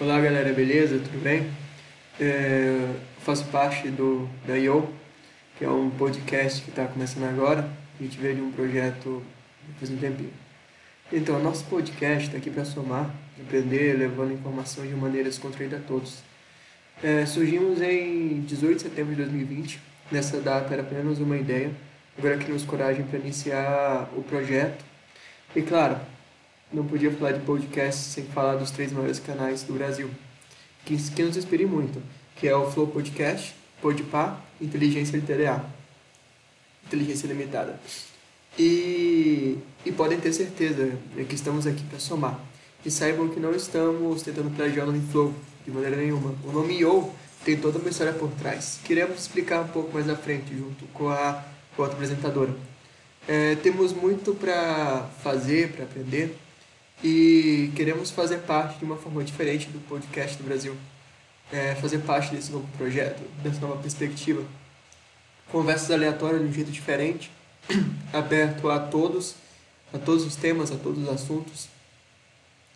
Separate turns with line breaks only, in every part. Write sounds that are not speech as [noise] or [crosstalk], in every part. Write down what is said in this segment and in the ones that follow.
Olá galera, beleza? Tudo bem? É, faço parte do da IO, que é um podcast que está começando agora. A gente veio de um projeto faz um tempinho. Então, nosso podcast está aqui para somar, aprender, levando informação de maneira descontraída a todos. É, surgimos em 18 de setembro de 2020. Nessa data era apenas uma ideia. Agora criamos coragem para iniciar o projeto. E claro, não podia falar de podcast sem falar dos três maiores canais do Brasil, que, que nos inspirem muito, que é o Flow Podcast, Podpah, Inteligência LTDA, Inteligência Limitada. E, e podem ter certeza que estamos aqui para somar. E saibam que não estamos tentando plagiar o nome Flow, de maneira nenhuma. O nome Yo tem toda uma história por trás. Queremos explicar um pouco mais à frente, junto com a, com a outra apresentadora. É, temos muito para fazer, para aprender, e queremos fazer parte de uma forma diferente do podcast do Brasil. É, fazer parte desse novo projeto, dessa nova perspectiva. Conversas aleatórias de um jeito diferente, [clears throat] aberto a todos, a todos os temas, a todos os assuntos.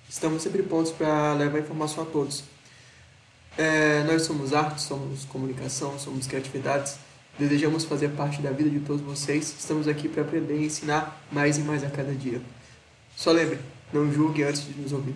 Estamos sempre prontos para levar informação a todos. É, nós somos arte, somos comunicação, somos criatividades. Desejamos fazer parte da vida de todos vocês. Estamos aqui para aprender e ensinar mais e mais a cada dia. Só lembre, não julgue antes de nos ouvir.